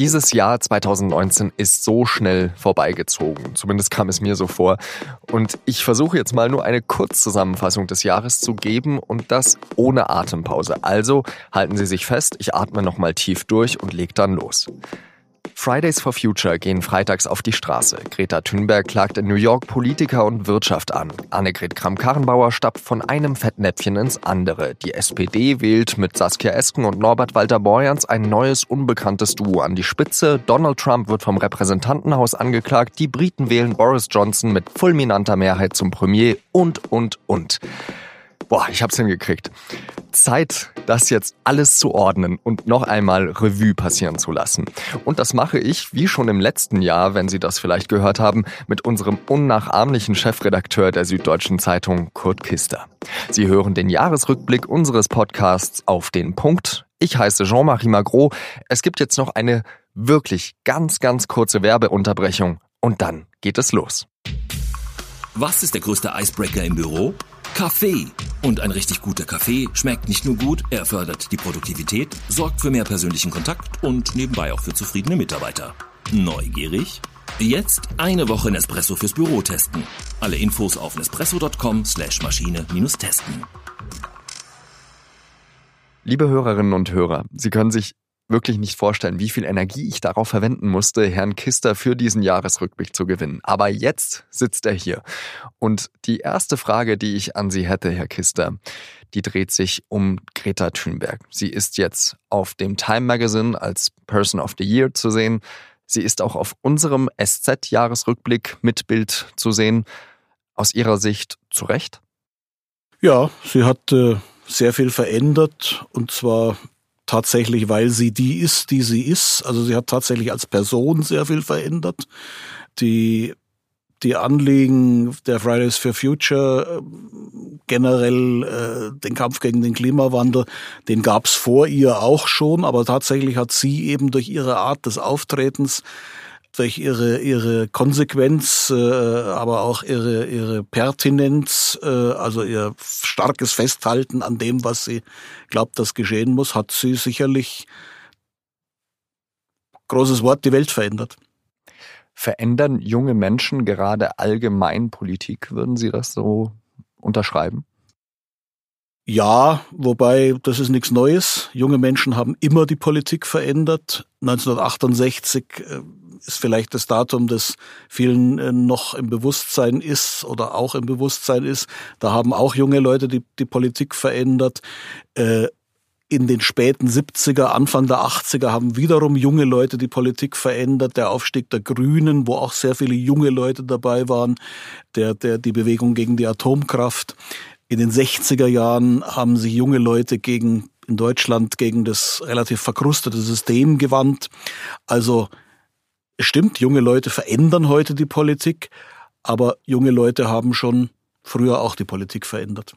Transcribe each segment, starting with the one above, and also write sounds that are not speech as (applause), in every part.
Dieses Jahr 2019 ist so schnell vorbeigezogen. Zumindest kam es mir so vor. Und ich versuche jetzt mal nur eine Kurzzusammenfassung des Jahres zu geben und das ohne Atempause. Also halten Sie sich fest, ich atme nochmal tief durch und leg dann los. Fridays for Future gehen freitags auf die Straße. Greta Thunberg klagt in New York Politiker und Wirtschaft an. Annegret Kramp-Karrenbauer stapft von einem Fettnäpfchen ins andere. Die SPD wählt mit Saskia Esken und Norbert Walter-Borjans ein neues, unbekanntes Duo an die Spitze. Donald Trump wird vom Repräsentantenhaus angeklagt. Die Briten wählen Boris Johnson mit fulminanter Mehrheit zum Premier und, und, und. Boah, ich hab's hingekriegt. Zeit, das jetzt alles zu ordnen und noch einmal Revue passieren zu lassen. Und das mache ich, wie schon im letzten Jahr, wenn Sie das vielleicht gehört haben, mit unserem unnachahmlichen Chefredakteur der Süddeutschen Zeitung, Kurt Kister. Sie hören den Jahresrückblick unseres Podcasts auf den Punkt. Ich heiße Jean-Marie Magro. Es gibt jetzt noch eine wirklich ganz, ganz kurze Werbeunterbrechung und dann geht es los. Was ist der größte Icebreaker im Büro? Kaffee. Und ein richtig guter Kaffee schmeckt nicht nur gut, er fördert die Produktivität, sorgt für mehr persönlichen Kontakt und nebenbei auch für zufriedene Mitarbeiter. Neugierig? Jetzt eine Woche Nespresso fürs Büro testen. Alle Infos auf nespresso.com slash Maschine-testen. Liebe Hörerinnen und Hörer, Sie können sich wirklich nicht vorstellen, wie viel Energie ich darauf verwenden musste, Herrn Kister für diesen Jahresrückblick zu gewinnen. Aber jetzt sitzt er hier. Und die erste Frage, die ich an Sie hätte, Herr Kister, die dreht sich um Greta Thunberg. Sie ist jetzt auf dem Time Magazine als Person of the Year zu sehen. Sie ist auch auf unserem SZ-Jahresrückblick mit Bild zu sehen. Aus Ihrer Sicht zu Recht? Ja, sie hat äh, sehr viel verändert und zwar tatsächlich, weil sie die ist, die sie ist. Also sie hat tatsächlich als Person sehr viel verändert. Die die Anliegen der Fridays for Future, äh, generell äh, den Kampf gegen den Klimawandel, den gab es vor ihr auch schon, aber tatsächlich hat sie eben durch ihre Art des Auftretens durch ihre ihre Konsequenz, äh, aber auch ihre ihre Pertinenz, äh, also ihr starkes Festhalten an dem, was sie glaubt, dass geschehen muss, hat sie sicherlich großes Wort die Welt verändert. Verändern junge Menschen gerade allgemein Politik? Würden Sie das so unterschreiben? Ja, wobei das ist nichts Neues. Junge Menschen haben immer die Politik verändert. 1968 ist vielleicht das Datum, das vielen äh, noch im Bewusstsein ist oder auch im Bewusstsein ist. Da haben auch junge Leute die, die Politik verändert. Äh, in den späten 70er, Anfang der 80er haben wiederum junge Leute die Politik verändert. Der Aufstieg der Grünen, wo auch sehr viele junge Leute dabei waren, der, der, die Bewegung gegen die Atomkraft. In den 60er Jahren haben sich junge Leute gegen, in Deutschland gegen das relativ verkrustete System gewandt. Also, es stimmt, junge Leute verändern heute die Politik, aber junge Leute haben schon früher auch die Politik verändert.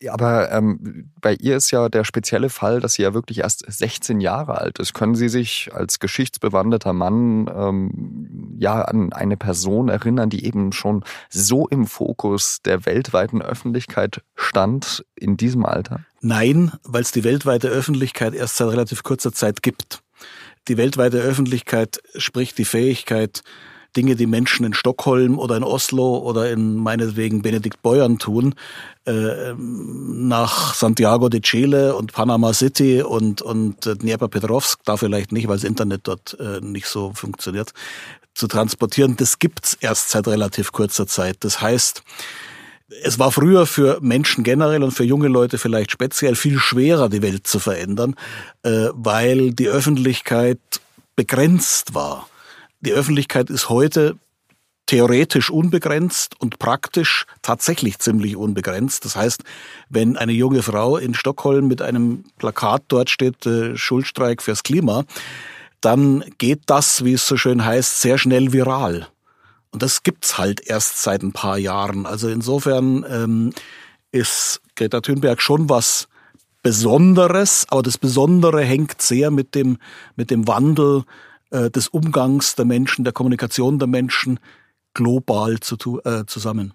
Ja, aber ähm, bei ihr ist ja der spezielle Fall, dass sie ja wirklich erst 16 Jahre alt ist. Können Sie sich als geschichtsbewanderter Mann ähm, ja an eine Person erinnern, die eben schon so im Fokus der weltweiten Öffentlichkeit stand in diesem Alter? Nein, weil es die weltweite Öffentlichkeit erst seit relativ kurzer Zeit gibt die weltweite Öffentlichkeit spricht die Fähigkeit, Dinge, die Menschen in Stockholm oder in Oslo oder in meinetwegen Benedikt Beuern tun, äh, nach Santiago de Chile und Panama City und, und Dnepropetrovsk, da vielleicht nicht, weil das Internet dort äh, nicht so funktioniert, zu transportieren. Das gibt's erst seit relativ kurzer Zeit. Das heißt, es war früher für Menschen generell und für junge Leute vielleicht speziell viel schwerer, die Welt zu verändern, äh, weil die Öffentlichkeit begrenzt war. Die Öffentlichkeit ist heute theoretisch unbegrenzt und praktisch tatsächlich ziemlich unbegrenzt. Das heißt, wenn eine junge Frau in Stockholm mit einem Plakat dort steht, äh, Schulstreik fürs Klima, dann geht das, wie es so schön heißt, sehr schnell viral. Und das gibt's halt erst seit ein paar Jahren. Also insofern ähm, ist Greta Thunberg schon was Besonderes, aber das Besondere hängt sehr mit dem, mit dem Wandel äh, des Umgangs der Menschen, der Kommunikation der Menschen global zu, äh, zusammen.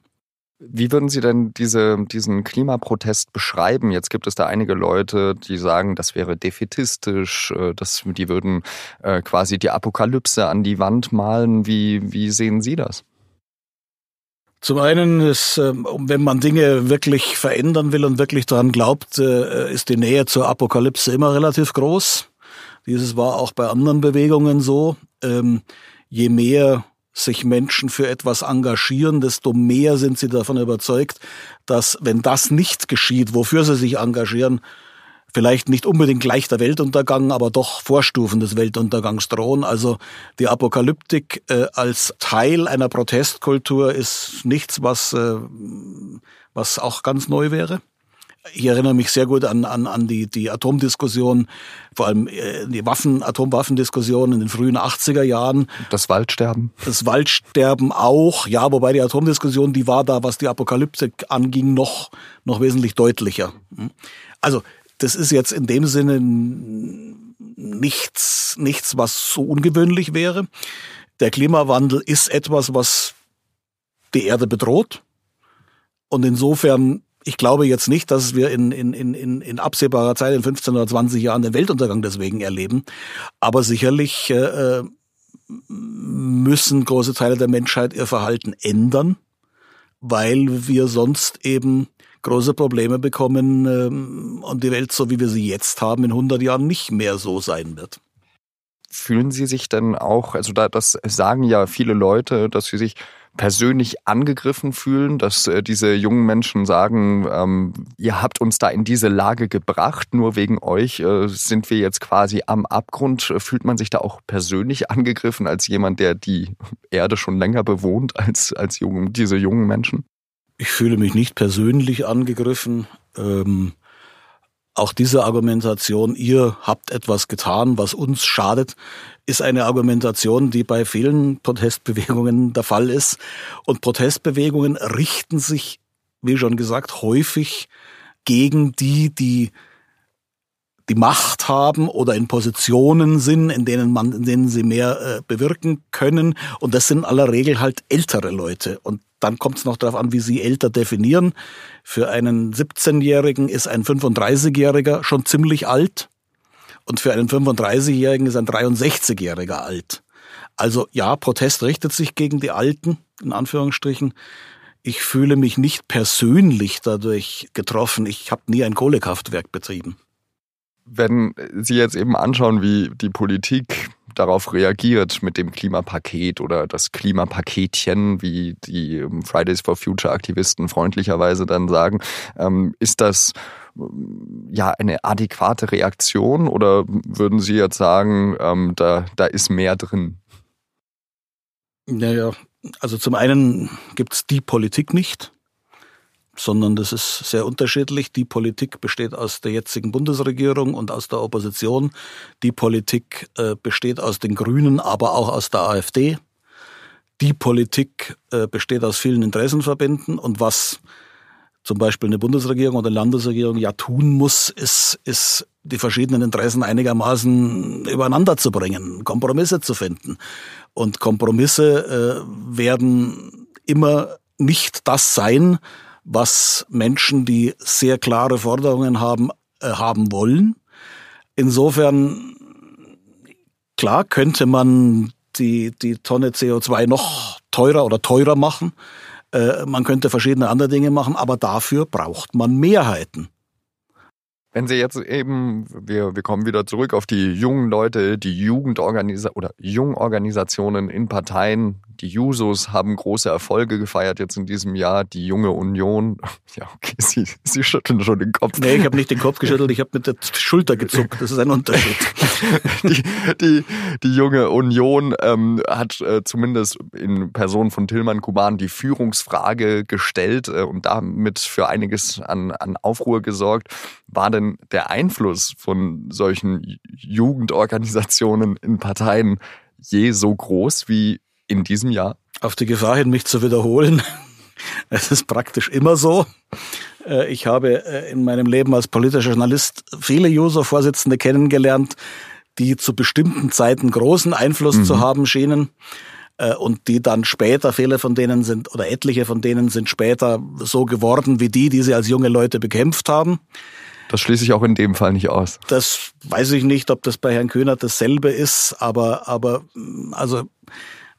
Wie würden Sie denn diese, diesen Klimaprotest beschreiben? Jetzt gibt es da einige Leute, die sagen, das wäre defetistisch, äh, dass die würden äh, quasi die Apokalypse an die Wand malen. Wie, wie sehen Sie das? Zum einen ist, ähm, wenn man Dinge wirklich verändern will und wirklich daran glaubt, äh, ist die Nähe zur Apokalypse immer relativ groß. Dieses war auch bei anderen Bewegungen so. Ähm, je mehr sich Menschen für etwas engagieren, desto mehr sind sie davon überzeugt, dass wenn das nicht geschieht, wofür sie sich engagieren, vielleicht nicht unbedingt gleich der Weltuntergang, aber doch Vorstufen des Weltuntergangs drohen. Also die Apokalyptik äh, als Teil einer Protestkultur ist nichts, was, äh, was auch ganz neu wäre. Ich erinnere mich sehr gut an, an, an die, die Atomdiskussion, vor allem äh, die Waffen, Atomwaffendiskussion in den frühen 80er Jahren. Das Waldsterben. Das Waldsterben auch, ja, wobei die Atomdiskussion, die war da, was die Apokalypse anging, noch, noch wesentlich deutlicher. Hm? Also, das ist jetzt in dem Sinne nichts, nichts, was so ungewöhnlich wäre. Der Klimawandel ist etwas, was die Erde bedroht. Und insofern ich glaube jetzt nicht, dass wir in, in, in, in absehbarer Zeit, in 15 oder 20 Jahren, den Weltuntergang deswegen erleben. Aber sicherlich äh, äh, müssen große Teile der Menschheit ihr Verhalten ändern, weil wir sonst eben große Probleme bekommen ähm, und die Welt, so wie wir sie jetzt haben, in 100 Jahren nicht mehr so sein wird. Fühlen Sie sich denn auch, also da, das sagen ja viele Leute, dass sie sich persönlich angegriffen fühlen, dass äh, diese jungen Menschen sagen, ähm, ihr habt uns da in diese Lage gebracht, nur wegen euch äh, sind wir jetzt quasi am Abgrund. Fühlt man sich da auch persönlich angegriffen als jemand, der die Erde schon länger bewohnt als, als jungen, diese jungen Menschen? Ich fühle mich nicht persönlich angegriffen. Ähm auch diese Argumentation, ihr habt etwas getan, was uns schadet, ist eine Argumentation, die bei vielen Protestbewegungen der Fall ist. Und Protestbewegungen richten sich, wie schon gesagt, häufig gegen die, die die Macht haben oder in Positionen sind, in denen man, in denen sie mehr äh, bewirken können. Und das sind in aller Regel halt ältere Leute. Und dann kommt es noch darauf an, wie sie älter definieren. Für einen 17-Jährigen ist ein 35-Jähriger schon ziemlich alt. Und für einen 35-Jährigen ist ein 63-Jähriger alt. Also ja, Protest richtet sich gegen die Alten, in Anführungsstrichen. Ich fühle mich nicht persönlich dadurch getroffen. Ich habe nie ein Kohlekraftwerk betrieben. Wenn Sie jetzt eben anschauen, wie die Politik darauf reagiert mit dem Klimapaket oder das Klimapaketchen, wie die Fridays for Future Aktivisten freundlicherweise dann sagen, ähm, ist das ja eine adäquate Reaktion oder würden Sie jetzt sagen, ähm, da, da ist mehr drin? Naja, also zum einen gibt es die Politik nicht, sondern das ist sehr unterschiedlich. Die Politik besteht aus der jetzigen Bundesregierung und aus der Opposition. Die Politik äh, besteht aus den Grünen, aber auch aus der AfD. Die Politik äh, besteht aus vielen Interessenverbänden und was zum Beispiel eine Bundesregierung oder eine Landesregierung ja tun muss, ist, ist die verschiedenen Interessen einigermaßen übereinander zu bringen, Kompromisse zu finden. Und Kompromisse äh, werden immer nicht das sein, was Menschen, die sehr klare Forderungen haben, äh, haben wollen. Insofern, klar, könnte man die, die Tonne CO2 noch teurer oder teurer machen. Äh, man könnte verschiedene andere Dinge machen, aber dafür braucht man Mehrheiten. Wenn Sie jetzt eben, wir, wir kommen wieder zurück auf die jungen Leute, die Jugendorganisationen oder Jungorganisationen in Parteien, die Jusos haben große Erfolge gefeiert jetzt in diesem Jahr. Die junge Union, (laughs) ja, okay, Sie, Sie schütteln schon den Kopf. Nee, ich habe nicht den Kopf geschüttelt, ich habe mit der Schulter gezuckt. Das ist ein Unterschied. (laughs) die, die, die junge Union ähm, hat äh, zumindest in Person von Tillmann Kuban die Führungsfrage gestellt äh, und damit für einiges an, an Aufruhr gesorgt. War denn der Einfluss von solchen Jugendorganisationen in Parteien je so groß wie in diesem Jahr? Auf die Gefahr hin, mich zu wiederholen. (laughs) Es ist praktisch immer so. Äh, ich habe äh, in meinem Leben als politischer Journalist viele User-Vorsitzende kennengelernt, die zu bestimmten Zeiten großen Einfluss mhm. zu haben schienen. äh, und die dann später, viele von denen sind, oder etliche von denen sind später so geworden wie die, die sie als junge Leute bekämpft haben. Das schließe ich auch in dem Fall nicht aus. Das weiß ich nicht, ob das bei Herrn Kühnert dasselbe ist, aber, aber, also,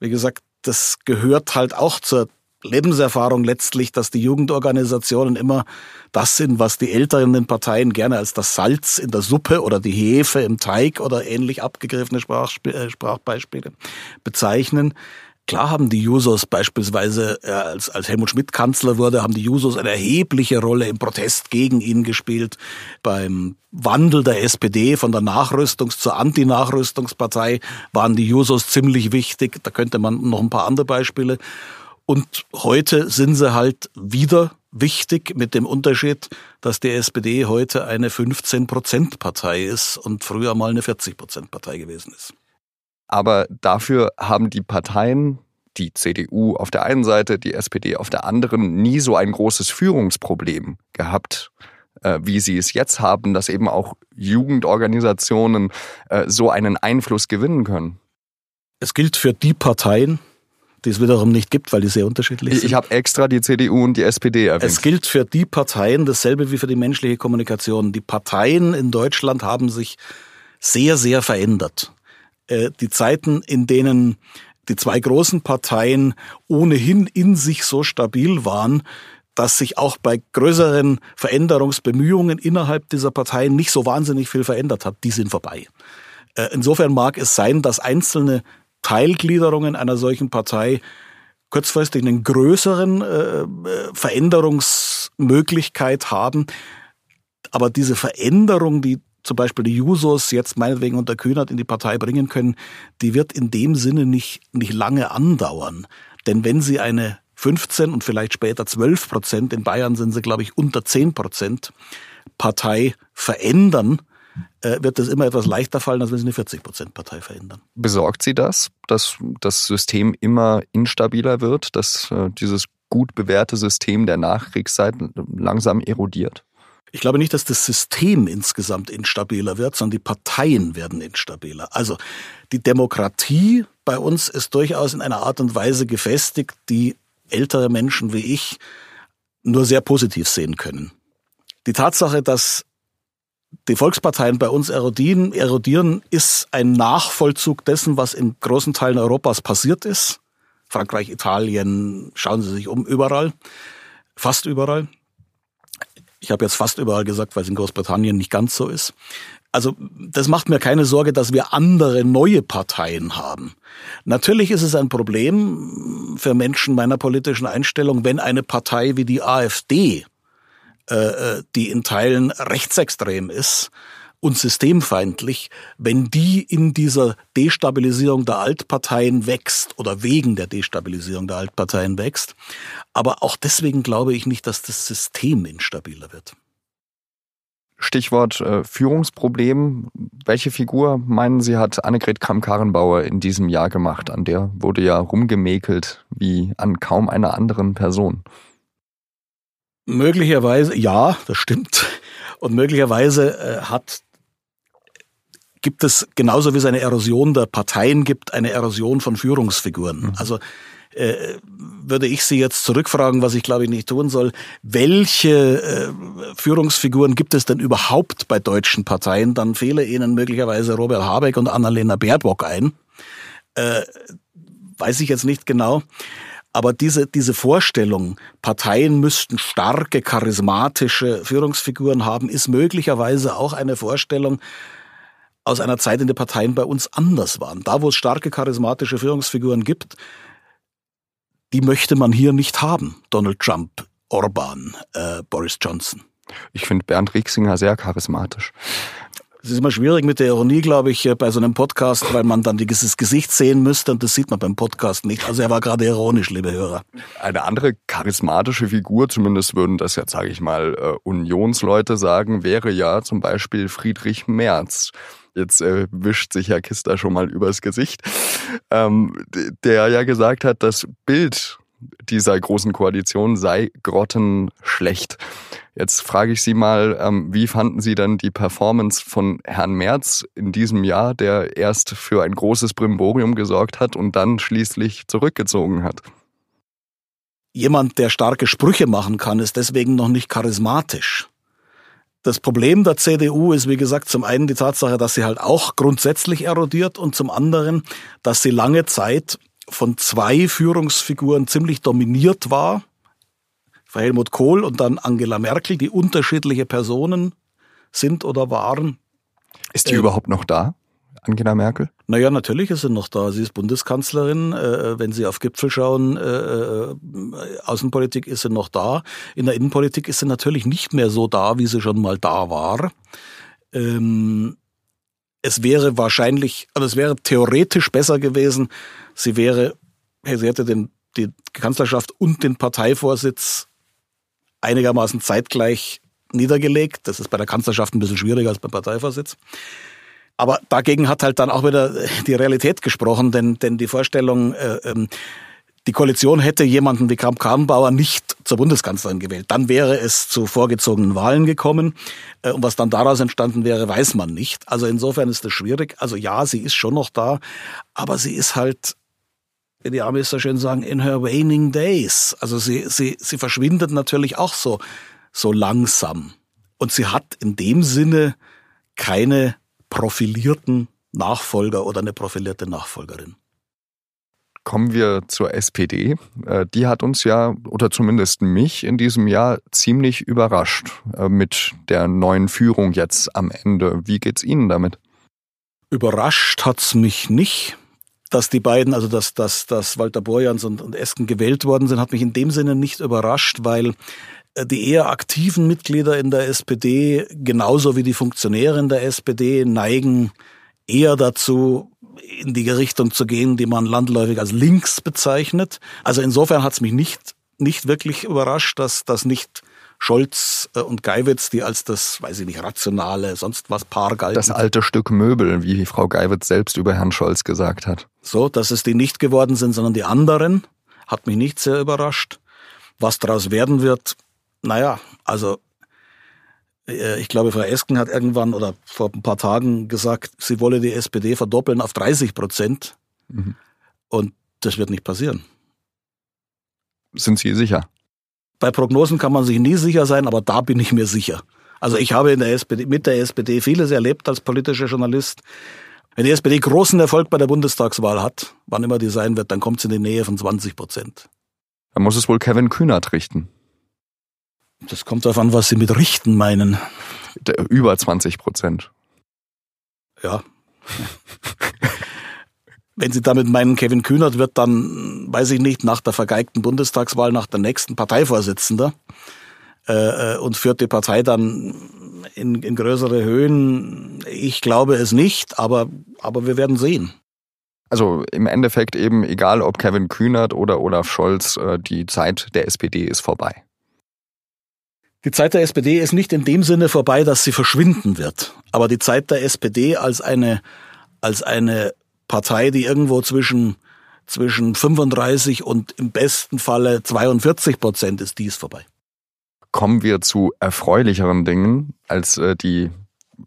wie gesagt, das gehört halt auch zur Lebenserfahrung letztlich, dass die Jugendorganisationen immer das sind, was die älteren Parteien gerne als das Salz in der Suppe oder die Hefe im Teig oder ähnlich abgegriffene äh, Sprachbeispiele bezeichnen. Klar haben die Jusos beispielsweise, äh, als, als Helmut Schmidt Kanzler wurde, haben die Jusos eine erhebliche Rolle im Protest gegen ihn gespielt. Beim Wandel der SPD von der Nachrüstungs- zur Anti-Nachrüstungspartei waren die Jusos ziemlich wichtig. Da könnte man noch ein paar andere Beispiele. Und heute sind sie halt wieder wichtig mit dem Unterschied, dass die SPD heute eine 15-Prozent-Partei ist und früher mal eine 40-Prozent-Partei gewesen ist. Aber dafür haben die Parteien, die CDU auf der einen Seite, die SPD auf der anderen, nie so ein großes Führungsproblem gehabt, äh, wie sie es jetzt haben, dass eben auch Jugendorganisationen äh, so einen Einfluss gewinnen können. Es gilt für die Parteien, die es wiederum nicht gibt, weil die sehr unterschiedlich sind. Ich habe extra die CDU und die SPD erwähnt. Es gilt für die Parteien dasselbe wie für die menschliche Kommunikation. Die Parteien in Deutschland haben sich sehr, sehr verändert. Äh, die Zeiten, in denen die zwei großen Parteien ohnehin in sich so stabil waren, dass sich auch bei größeren Veränderungsbemühungen innerhalb dieser Parteien nicht so wahnsinnig viel verändert hat, die sind vorbei. Äh, insofern mag es sein, dass einzelne Teilgliederungen einer solchen Partei kurzfristig einen größeren äh, Veränderungsmöglichkeit haben. Aber diese Veränderung, die zum Beispiel die Jusos jetzt meinetwegen unter Kühnert in die Partei bringen können, die wird in dem Sinne nicht, nicht lange andauern. Denn wenn sie eine 15 und vielleicht später 12 Prozent, in Bayern sind sie, glaube ich, unter 10 Prozent, Partei verändern, äh, wird es immer etwas leichter fallen, als wenn Sie eine 40-Prozent-Partei verändern. Besorgt Sie das, dass das System immer instabiler wird, dass äh, dieses gut bewährte System der Nachkriegszeit langsam erodiert? Ich glaube nicht, dass das System insgesamt instabiler wird, sondern die Parteien werden instabiler. Also die Demokratie bei uns ist durchaus in einer Art und Weise gefestigt, die ältere Menschen wie ich nur sehr positiv sehen können. Die Tatsache, dass die Volksparteien bei uns erodieren, erodieren, ist ein Nachvollzug dessen, was in großen Teilen Europas passiert ist. Frankreich, Italien, schauen Sie sich um, überall, fast überall. Ich habe jetzt fast überall gesagt, weil es in Großbritannien nicht ganz so ist. Also das macht mir keine Sorge, dass wir andere neue Parteien haben. Natürlich ist es ein Problem für Menschen meiner politischen Einstellung, wenn eine Partei wie die AfD äh, äh, die in Teilen rechtsextrem ist und systemfeindlich, wenn die in dieser Destabilisierung der Altparteien wächst oder wegen der Destabilisierung der Altparteien wächst. Aber auch deswegen glaube ich nicht, dass das System instabiler wird. Stichwort äh, Führungsproblem. Welche Figur meinen Sie hat Annegret Kramp-Karrenbauer in diesem Jahr gemacht? An der wurde ja rumgemäkelt wie an kaum einer anderen Person. Möglicherweise, ja, das stimmt. Und möglicherweise äh, hat gibt es genauso wie es eine Erosion der Parteien gibt, eine Erosion von Führungsfiguren. Mhm. Also äh, würde ich Sie jetzt zurückfragen, was ich glaube ich nicht tun soll. Welche äh, Führungsfiguren gibt es denn überhaupt bei deutschen Parteien? Dann fehle Ihnen möglicherweise Robert Habeck und Annalena Baerbock ein. Äh, weiß ich jetzt nicht genau. Aber diese, diese Vorstellung, Parteien müssten starke, charismatische Führungsfiguren haben, ist möglicherweise auch eine Vorstellung aus einer Zeit, in der Parteien bei uns anders waren. Da, wo es starke, charismatische Führungsfiguren gibt, die möchte man hier nicht haben. Donald Trump, Orban, äh, Boris Johnson. Ich finde Bernd Rieksinger sehr charismatisch. Es ist immer schwierig mit der Ironie, glaube ich, bei so einem Podcast, weil man dann dieses Gesicht sehen müsste und das sieht man beim Podcast nicht. Also er war gerade ironisch, liebe Hörer. Eine andere charismatische Figur, zumindest würden das jetzt, sage ich mal, äh, Unionsleute sagen, wäre ja zum Beispiel Friedrich Merz. Jetzt äh, wischt sich Herr Kister schon mal übers Gesicht, ähm, der ja gesagt hat, das Bild dieser großen Koalition sei grottenschlecht. Jetzt frage ich Sie mal, ähm, wie fanden Sie denn die Performance von Herrn Merz in diesem Jahr, der erst für ein großes Brimborium gesorgt hat und dann schließlich zurückgezogen hat? Jemand, der starke Sprüche machen kann, ist deswegen noch nicht charismatisch. Das Problem der CDU ist, wie gesagt, zum einen die Tatsache, dass sie halt auch grundsätzlich erodiert und zum anderen, dass sie lange Zeit von zwei Führungsfiguren ziemlich dominiert war. Helmut Kohl und dann Angela Merkel, die unterschiedliche Personen sind oder waren. Ist die äh, überhaupt noch da? Angela Merkel? Naja, natürlich ist sie noch da. Sie ist Bundeskanzlerin. Äh, wenn Sie auf Gipfel schauen, äh, äh, Außenpolitik ist sie noch da. In der Innenpolitik ist sie natürlich nicht mehr so da, wie sie schon mal da war. Ähm, es wäre wahrscheinlich, also es wäre theoretisch besser gewesen, sie wäre, sie hätte den, die Kanzlerschaft und den Parteivorsitz einigermaßen zeitgleich niedergelegt. Das ist bei der Kanzlerschaft ein bisschen schwieriger als beim Parteivorsitz. Aber dagegen hat halt dann auch wieder die Realität gesprochen, denn, denn die Vorstellung, äh, ähm, die Koalition hätte jemanden wie Kramp Karrenbauer nicht zur Bundeskanzlerin gewählt. Dann wäre es zu vorgezogenen Wahlen gekommen. Äh, und was dann daraus entstanden wäre, weiß man nicht. Also insofern ist das schwierig. Also ja, sie ist schon noch da, aber sie ist halt, wie die Amis so schön sagen, in her waning days. Also sie, sie, sie verschwindet natürlich auch so, so langsam. Und sie hat in dem Sinne keine profilierten Nachfolger oder eine profilierte Nachfolgerin. Kommen wir zur SPD. Äh, die hat uns ja, oder zumindest mich in diesem Jahr ziemlich überrascht äh, mit der neuen Führung jetzt am Ende. Wie geht's Ihnen damit? Überrascht hat's mich nicht. Dass die beiden, also dass, dass, dass Walter Borjans und, und Esken gewählt worden sind, hat mich in dem Sinne nicht überrascht, weil die eher aktiven Mitglieder in der SPD, genauso wie die Funktionäre in der SPD, neigen eher dazu, in die Richtung zu gehen, die man landläufig als links bezeichnet. Also insofern hat es mich nicht, nicht wirklich überrascht, dass das nicht Scholz äh, und Geiwitz, die als das, weiß ich nicht, rationale, sonst was Paar galten. Das alte Stück Möbel, wie Frau Geiwitz selbst über Herrn Scholz gesagt hat. So, dass es die nicht geworden sind, sondern die anderen, hat mich nicht sehr überrascht. Was daraus werden wird, naja, also äh, ich glaube, Frau Esken hat irgendwann oder vor ein paar Tagen gesagt, sie wolle die SPD verdoppeln auf 30 Prozent. Mhm. Und das wird nicht passieren. Sind Sie sicher? Bei Prognosen kann man sich nie sicher sein, aber da bin ich mir sicher. Also ich habe in der SPD, mit der SPD vieles erlebt als politischer Journalist. Wenn die SPD großen Erfolg bei der Bundestagswahl hat, wann immer die sein wird, dann kommt sie in die Nähe von 20 Prozent. Dann muss es wohl Kevin Kühnert richten. Das kommt darauf an, was Sie mit richten meinen. Über 20 Prozent. Ja. Wenn Sie damit meinen, Kevin Kühnert wird dann, weiß ich nicht, nach der vergeigten Bundestagswahl nach der nächsten Parteivorsitzender äh, äh, und führt die Partei dann in, in größere Höhen. Ich glaube es nicht, aber, aber wir werden sehen. Also im Endeffekt eben, egal ob Kevin Kühnert oder Olaf Scholz, äh, die Zeit der SPD ist vorbei. Die Zeit der SPD ist nicht in dem Sinne vorbei, dass sie verschwinden wird. Aber die Zeit der SPD als eine, als eine Partei, die irgendwo zwischen, zwischen 35 und im besten Falle 42 Prozent ist, die ist vorbei. Kommen wir zu erfreulicheren Dingen als äh, die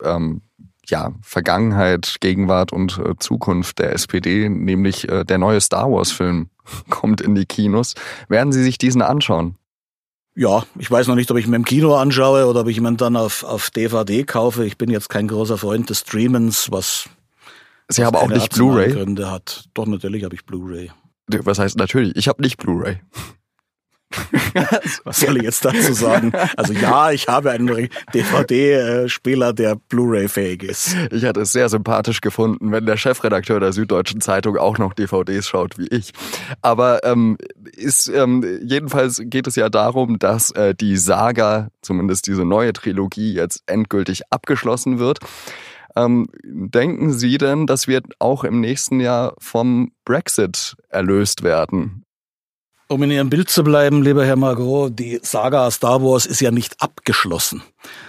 ähm, ja, Vergangenheit, Gegenwart und äh, Zukunft der SPD, nämlich äh, der neue Star Wars-Film (laughs) kommt in die Kinos. Werden Sie sich diesen anschauen? Ja, ich weiß noch nicht, ob ich mir im Kino anschaue oder ob ich mir dann auf, auf DVD kaufe. Ich bin jetzt kein großer Freund des Streamens, was Sie haben auch nicht Blu-ray? Gründe hat. Doch, natürlich habe ich Blu-ray. Was heißt natürlich? Ich habe nicht Blu-ray. Was soll ich jetzt dazu sagen? Also ja, ich habe einen DVD-Spieler, der Blu-ray-fähig ist. Ich hatte es sehr sympathisch gefunden, wenn der Chefredakteur der Süddeutschen Zeitung auch noch DVDs schaut wie ich. Aber ähm, ist ähm, jedenfalls geht es ja darum, dass äh, die Saga, zumindest diese neue Trilogie, jetzt endgültig abgeschlossen wird. Ähm, denken Sie denn, dass wir auch im nächsten Jahr vom Brexit erlöst werden? Um in Ihrem Bild zu bleiben, lieber Herr Margot, die Saga Star Wars ist ja nicht abgeschlossen,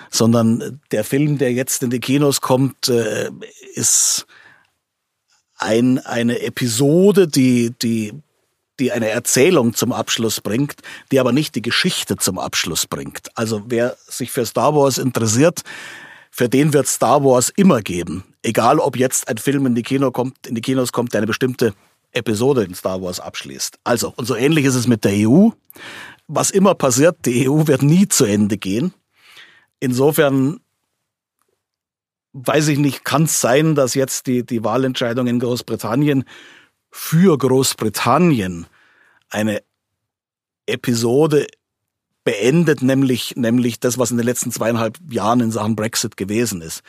sondern der Film, der jetzt in die Kinos kommt, äh, ist ein, eine Episode, die, die die eine Erzählung zum Abschluss bringt, die aber nicht die Geschichte zum Abschluss bringt. Also wer sich für Star Wars interessiert, für den wird Star Wars immer geben. Egal, ob jetzt ein Film in die, Kino kommt, in die Kinos kommt, der eine bestimmte Episode in Star Wars abschließt. Also, und so ähnlich ist es mit der EU. Was immer passiert, die EU wird nie zu Ende gehen. Insofern weiß ich nicht, kann es sein, dass jetzt die, die Wahlentscheidung in Großbritannien für Großbritannien eine Episode beendet, nämlich, nämlich das, was in den letzten zweieinhalb Jahren in Sachen Brexit gewesen ist.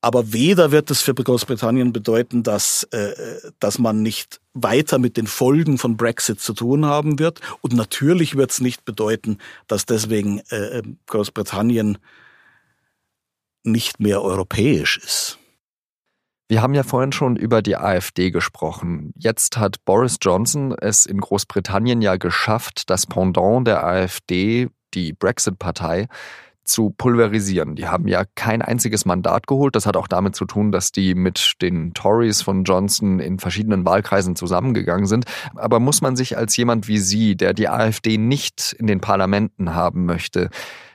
Aber weder wird es für Großbritannien bedeuten, dass, äh, dass man nicht weiter mit den Folgen von Brexit zu tun haben wird. Und natürlich wird es nicht bedeuten, dass deswegen äh, Großbritannien nicht mehr europäisch ist. Wir haben ja vorhin schon über die AfD gesprochen. Jetzt hat Boris Johnson es in Großbritannien ja geschafft, das Pendant der AfD, die Brexit-Partei, zu pulverisieren. Die haben ja kein einziges Mandat geholt. Das hat auch damit zu tun, dass die mit den Tories von Johnson in verschiedenen Wahlkreisen zusammengegangen sind. Aber muss man sich als jemand wie Sie, der die AfD nicht in den Parlamenten haben möchte,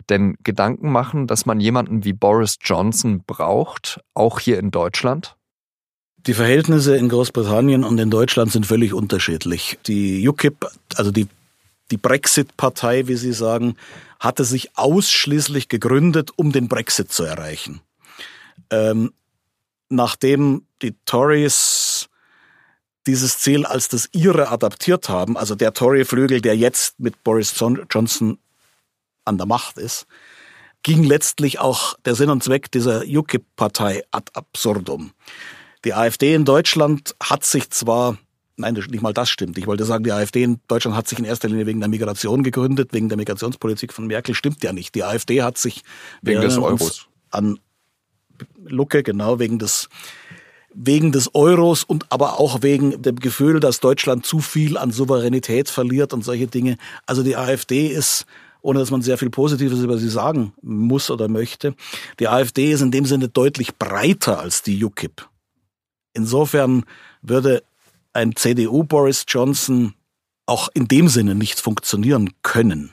denn Gedanken machen, dass man jemanden wie Boris Johnson braucht, auch hier in Deutschland? Die Verhältnisse in Großbritannien und in Deutschland sind völlig unterschiedlich. Die UKIP, also die, die Brexit-Partei, wie Sie sagen, hatte sich ausschließlich gegründet, um den Brexit zu erreichen. Ähm, nachdem die Tories dieses Ziel als das ihre adaptiert haben, also der Tory-Flügel, der jetzt mit Boris Johnson an der Macht ist, ging letztlich auch der Sinn und Zweck dieser UKIP-Partei ad absurdum. Die AfD in Deutschland hat sich zwar Nein, nicht mal das stimmt. Ich wollte sagen, die AfD in Deutschland hat sich in erster Linie wegen der Migration gegründet, wegen der Migrationspolitik von Merkel. Stimmt ja nicht. Die AfD hat sich wegen des Euros an Lucke, genau, wegen des wegen des Euros und aber auch wegen dem Gefühl, dass Deutschland zu viel an Souveränität verliert und solche Dinge. Also die AfD ist ohne dass man sehr viel Positives über sie sagen muss oder möchte. Die AfD ist in dem Sinne deutlich breiter als die UKIP. Insofern würde ein CDU Boris Johnson auch in dem Sinne nicht funktionieren können.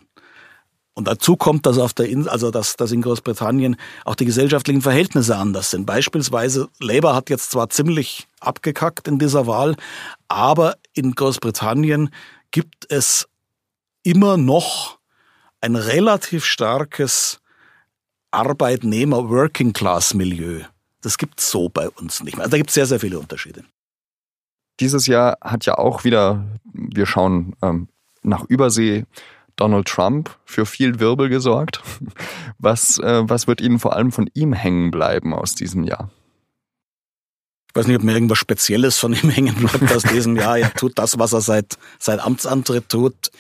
Und dazu kommt, dass auf der In also dass, dass in Großbritannien auch die gesellschaftlichen Verhältnisse anders sind. Beispielsweise Labour hat jetzt zwar ziemlich abgekackt in dieser Wahl, aber in Großbritannien gibt es immer noch ein relativ starkes Arbeitnehmer-Working-Class-Milieu. Das gibt's so bei uns nicht mehr. Also da gibt es sehr, sehr viele Unterschiede. Dieses Jahr hat ja auch wieder, wir schauen ähm, nach Übersee, Donald Trump für viel Wirbel gesorgt. (laughs) Was, äh, was wird Ihnen vor allem von ihm hängen bleiben aus diesem Jahr? Ich weiß nicht, ob mir irgendwas Spezielles von ihm (laughs) hängen bleibt aus diesem Jahr. Er tut das, was er seit, seit Amtsantritt tut.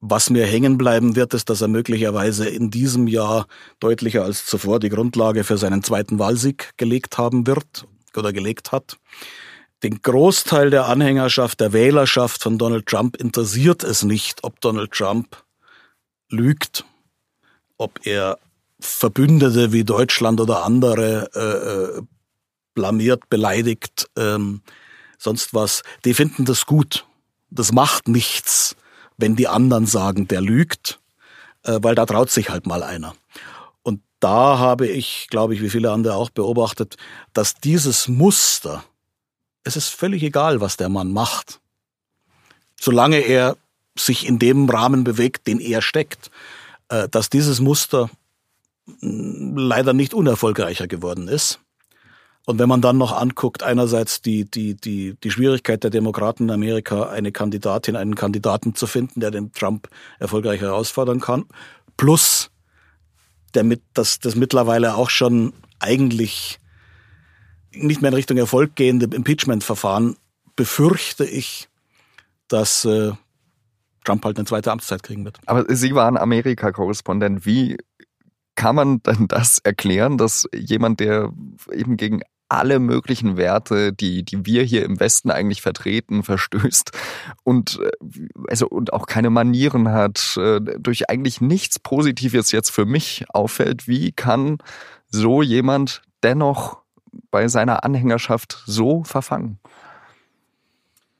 Was mir hängen bleiben wird, ist, dass er möglicherweise in diesem Jahr deutlicher als zuvor die Grundlage für seinen zweiten Wahlsieg gelegt haben wird oder gelegt hat. Den Großteil der Anhängerschaft, der Wählerschaft von Donald Trump interessiert es nicht, ob Donald Trump lügt, ob er Verbündete wie Deutschland oder andere äh, äh blamiert, beleidigt, ähm, sonst was. Die finden das gut. Das macht nichts wenn die anderen sagen, der lügt, äh, weil da traut sich halt mal einer. Und da habe ich, glaube ich, wie viele andere auch beobachtet, dass dieses Muster, es ist völlig egal, was der Mann macht, solange er sich in dem Rahmen bewegt, den er steckt, äh, dass dieses Muster mm, leider nicht unerfolgreicher geworden ist. Und wenn man dann noch anguckt, einerseits die, die, die, die Schwierigkeit der Demokraten in Amerika, eine Kandidatin, einen Kandidaten zu finden, der den Trump erfolgreich herausfordern kann, plus der mit, das, das mittlerweile auch schon eigentlich nicht mehr in Richtung Erfolg gehende Impeachment-Verfahren, befürchte ich, dass äh, Trump halt eine zweite Amtszeit kriegen wird. Aber Sie waren Amerika-Korrespondent. Wie kann man denn das erklären, dass jemand, der eben gegen alle möglichen Werte, die, die wir hier im Westen eigentlich vertreten, verstößt und, äh, also, und auch keine Manieren hat, äh, durch eigentlich nichts Positives jetzt für mich auffällt. Wie kann so jemand dennoch bei seiner Anhängerschaft so verfangen?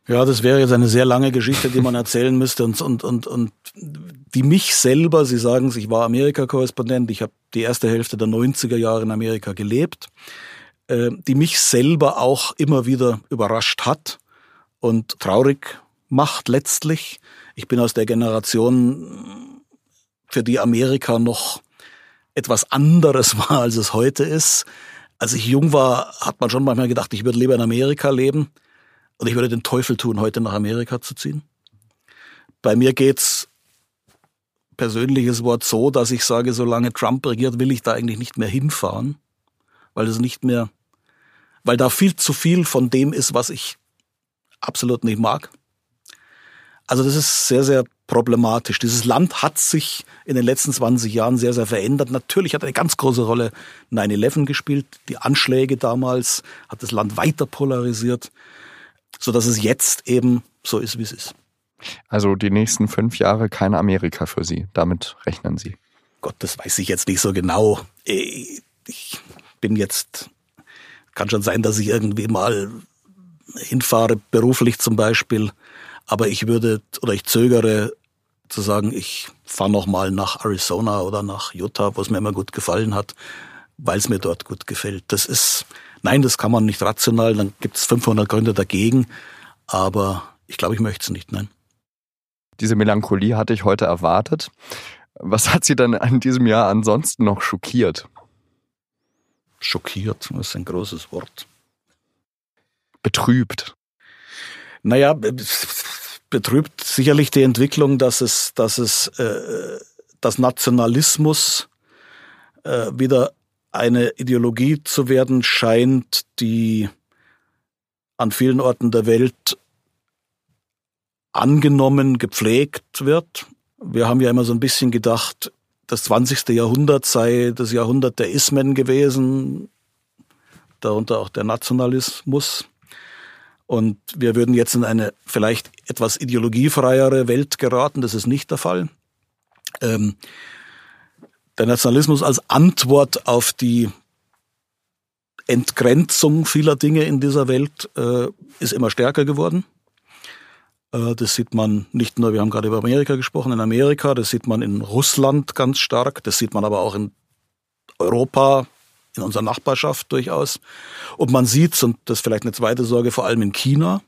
Ja, das wäre jetzt eine sehr lange Geschichte, die man erzählen müsste und, und, und, und die mich selber, Sie sagen es, ich war Amerika-Korrespondent, ich habe die erste Hälfte der 90er Jahre in Amerika gelebt, äh, die mich selber auch immer wieder überrascht hat und traurig macht letztlich. Ich bin aus der Generation, für die Amerika noch etwas anderes (laughs) war, als es heute ist. Als ich jung war, hat man schon manchmal gedacht, ich würde lieber in Amerika leben. Und ich würde den Teufel tun, heute nach Amerika zu ziehen. Bei mir geht's persönliches Wort so, dass ich sage, solange Trump regiert, will ich da eigentlich nicht mehr hinfahren, weil es nicht mehr, weil da viel zu viel von dem ist, was ich absolut nicht mag. Also das ist sehr, sehr problematisch. Dieses Land hat sich in den letzten 20 Jahren sehr, sehr verändert. Natürlich hat eine ganz große Rolle 9-11 gespielt. Die Anschläge damals hat das Land weiter polarisiert so dass es jetzt eben so ist, wie es ist. Also die nächsten fünf Jahre kein Amerika für Sie. Damit rechnen Sie. Gott, das weiß ich jetzt nicht so genau. Ich bin jetzt, kann schon sein, dass ich irgendwie mal hinfahre, beruflich zum Beispiel. Aber ich würde oder ich zögere zu sagen, ich fahre noch mal nach Arizona oder nach Utah, wo es mir immer gut gefallen hat, weil es mir dort gut gefällt. Das ist Nein, das kann man nicht rational, dann gibt es 500 Gründe dagegen, aber ich glaube, ich möchte es nicht, nein. Diese Melancholie hatte ich heute erwartet. Was hat Sie dann in diesem Jahr ansonsten noch schockiert? Schockiert, das ist ein großes Wort. Betrübt. Naja, betrübt sicherlich die Entwicklung, dass es, dass es, äh, dass Nationalismus äh, wieder eine Ideologie zu werden scheint, die an vielen Orten der Welt angenommen, gepflegt wird. Wir haben ja immer so ein bisschen gedacht, das 20. Jahrhundert sei das Jahrhundert der Ismen gewesen, darunter auch der Nationalismus. Und wir würden jetzt in eine vielleicht etwas ideologiefreiere Welt geraten. Das ist nicht der Fall. Ähm, der Nationalismus als Antwort auf die Entgrenzung vieler Dinge in dieser Welt äh, ist immer stärker geworden. Äh, das sieht man nicht nur, wir haben gerade über Amerika gesprochen, in Amerika, das sieht man in Russland ganz stark, das sieht man aber auch in Europa, in unserer Nachbarschaft durchaus. Und man sieht, und das ist vielleicht eine zweite Sorge, vor allem in China.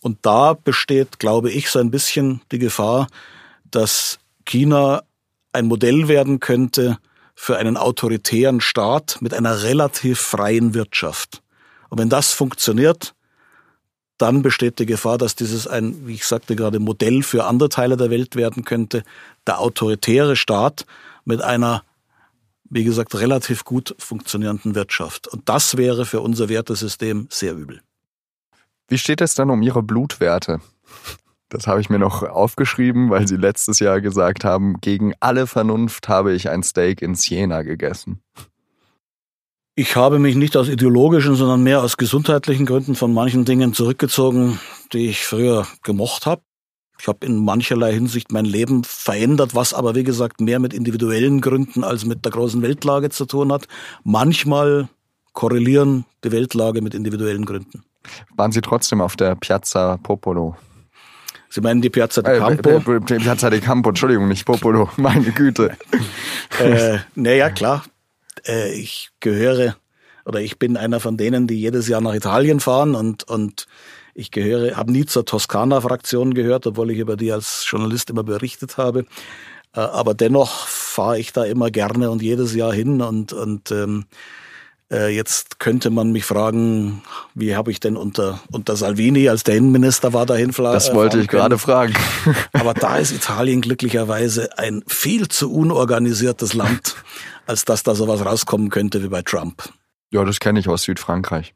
Und da besteht, glaube ich, so ein bisschen die Gefahr, dass China ein Modell werden könnte für einen autoritären Staat mit einer relativ freien Wirtschaft. Und wenn das funktioniert, dann besteht die Gefahr, dass dieses ein, wie ich sagte gerade, Modell für andere Teile der Welt werden könnte, der autoritäre Staat mit einer, wie gesagt, relativ gut funktionierenden Wirtschaft. Und das wäre für unser Wertesystem sehr übel. Wie steht es dann um Ihre Blutwerte? Das habe ich mir noch aufgeschrieben, weil Sie letztes Jahr gesagt haben, gegen alle Vernunft habe ich ein Steak in Siena gegessen. Ich habe mich nicht aus ideologischen, sondern mehr aus gesundheitlichen Gründen von manchen Dingen zurückgezogen, die ich früher gemocht habe. Ich habe in mancherlei Hinsicht mein Leben verändert, was aber wie gesagt mehr mit individuellen Gründen als mit der großen Weltlage zu tun hat. Manchmal korrelieren die Weltlage mit individuellen Gründen. Waren Sie trotzdem auf der Piazza Popolo? Sie meinen die Piazza de äh, Campo? Äh, Piazza de Campo, Entschuldigung, nicht Popolo, (laughs) meine Güte. äh, naja, klar. Äh, ich gehöre oder ich bin einer von denen, die jedes Jahr nach Italien fahren und, und ich gehöre, habe nie zur Toskana-Fraktion gehört, obwohl ich über die als Journalist immer berichtet habe. Äh, aber dennoch fahre ich da immer gerne und jedes Jahr hin und, und ähm, äh, jetzt könnte man mich fragen, wie habe ich denn unter, unter Salvini, als der Innenminister war, dahin flagen? Das wollte ich gerade fragen. (laughs) Aber da ist Italien glücklicherweise ein viel zu unorganisiertes Land, als dass da sowas rauskommen könnte wie bei Trump. Ja, das kenne ich aus Südfrankreich.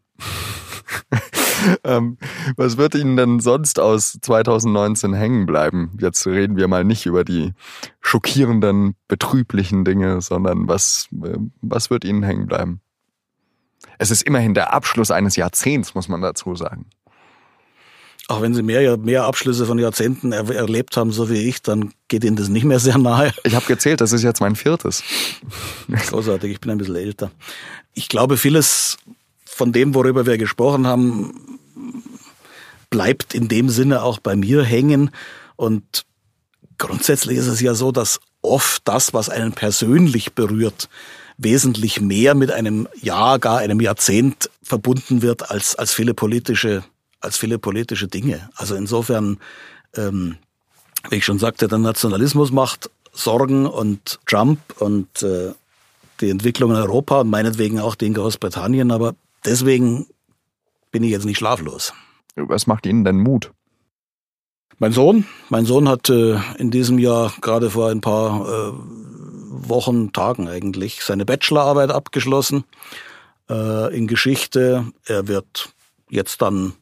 (laughs) ähm, was wird Ihnen denn sonst aus 2019 hängen bleiben? Jetzt reden wir mal nicht über die schockierenden, betrüblichen Dinge, sondern was, äh, was wird Ihnen hängen bleiben? Es ist immerhin der Abschluss eines Jahrzehnts, muss man dazu sagen. Auch wenn Sie mehr, mehr Abschlüsse von Jahrzehnten er, erlebt haben, so wie ich, dann geht Ihnen das nicht mehr sehr nahe. Ich habe gezählt, das ist jetzt mein viertes. Großartig, ich bin ein bisschen älter. Ich glaube, vieles von dem, worüber wir gesprochen haben, bleibt in dem Sinne auch bei mir hängen. Und grundsätzlich ist es ja so, dass oft das, was einen persönlich berührt, wesentlich mehr mit einem Jahr, gar einem Jahrzehnt verbunden wird als, als viele politische, als viele politische Dinge. Also insofern, ähm, wie ich schon sagte, der Nationalismus macht Sorgen und Trump und äh, die Entwicklung in Europa und meinetwegen auch die in Großbritannien, aber deswegen bin ich jetzt nicht schlaflos. Was macht Ihnen denn Mut? Mein Sohn, mein Sohn hat äh, in diesem Jahr gerade vor ein paar äh, Wochen, Tagen eigentlich, seine Bachelorarbeit abgeschlossen äh, in Geschichte. Er wird jetzt dann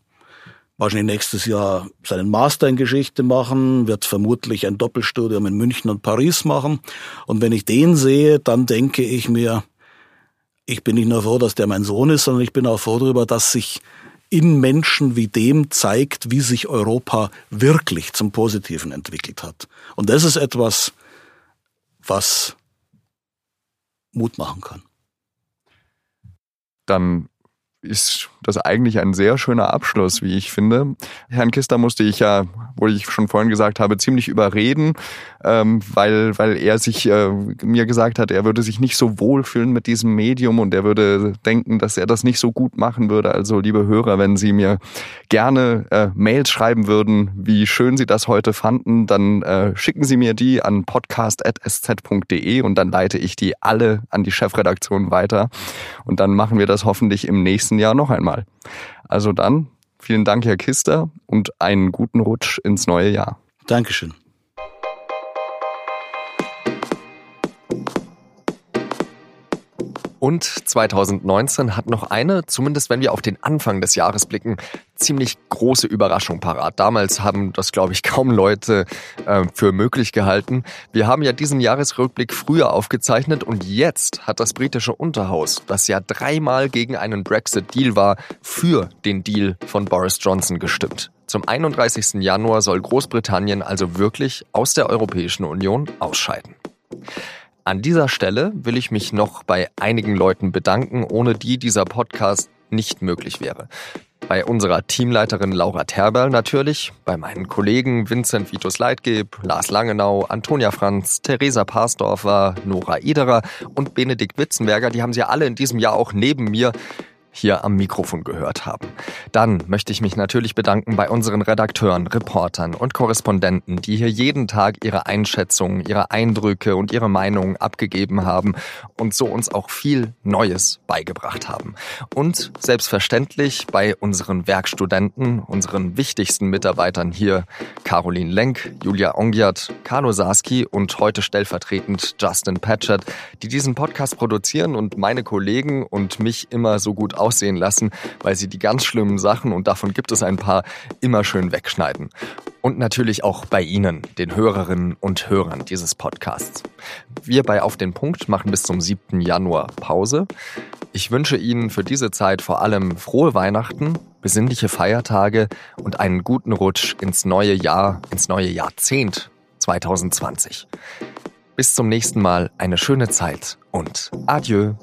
wahrscheinlich nächstes Jahr seinen Master in Geschichte machen, wird vermutlich ein Doppelstudium in München und Paris machen. Und wenn ich den sehe, dann denke ich mir, ich bin nicht nur froh, dass der mein Sohn ist, sondern ich bin auch froh darüber, dass sich in Menschen wie dem zeigt, wie sich Europa wirklich zum Positiven entwickelt hat. Und das ist etwas, was Mut machen kann. Dann ist das eigentlich ein sehr schöner Abschluss, wie ich finde. Herrn Kister musste ich ja, wo ich schon vorhin gesagt habe, ziemlich überreden, ähm, weil, weil er sich äh, mir gesagt hat, er würde sich nicht so wohlfühlen mit diesem Medium und er würde denken, dass er das nicht so gut machen würde. Also liebe Hörer, wenn Sie mir gerne äh, Mails schreiben würden, wie schön Sie das heute fanden, dann äh, schicken Sie mir die an podcast.sz.de und dann leite ich die alle an die Chefredaktion weiter. Und dann machen wir das hoffentlich im nächsten Jahr noch einmal. Also dann, vielen Dank, Herr Kister, und einen guten Rutsch ins neue Jahr. Dankeschön. Und 2019 hat noch eine, zumindest wenn wir auf den Anfang des Jahres blicken, ziemlich große Überraschung parat. Damals haben das, glaube ich, kaum Leute äh, für möglich gehalten. Wir haben ja diesen Jahresrückblick früher aufgezeichnet und jetzt hat das britische Unterhaus, das ja dreimal gegen einen Brexit-Deal war, für den Deal von Boris Johnson gestimmt. Zum 31. Januar soll Großbritannien also wirklich aus der Europäischen Union ausscheiden. An dieser Stelle will ich mich noch bei einigen Leuten bedanken, ohne die dieser Podcast nicht möglich wäre. Bei unserer Teamleiterin Laura Terberl natürlich, bei meinen Kollegen Vincent Vitus Leitgeb, Lars Langenau, Antonia Franz, Theresa Parsdorfer, Nora Ederer und Benedikt Witzenberger, die haben sie alle in diesem Jahr auch neben mir hier am Mikrofon gehört haben. Dann möchte ich mich natürlich bedanken bei unseren Redakteuren, Reportern und Korrespondenten, die hier jeden Tag ihre Einschätzungen, ihre Eindrücke und ihre Meinungen abgegeben haben und so uns auch viel Neues beigebracht haben. Und selbstverständlich bei unseren Werkstudenten, unseren wichtigsten Mitarbeitern hier, Caroline Lenk, Julia Ongiat, Carlo Sarski und heute stellvertretend Justin Patchett, die diesen Podcast produzieren und meine Kollegen und mich immer so gut aussehen lassen, weil sie die ganz schlimmen Sachen, und davon gibt es ein paar, immer schön wegschneiden. Und natürlich auch bei Ihnen, den Hörerinnen und Hörern dieses Podcasts. Wir bei Auf den Punkt machen bis zum 7. Januar Pause. Ich wünsche Ihnen für diese Zeit vor allem frohe Weihnachten, besinnliche Feiertage und einen guten Rutsch ins neue Jahr, ins neue Jahrzehnt 2020. Bis zum nächsten Mal eine schöne Zeit und adieu.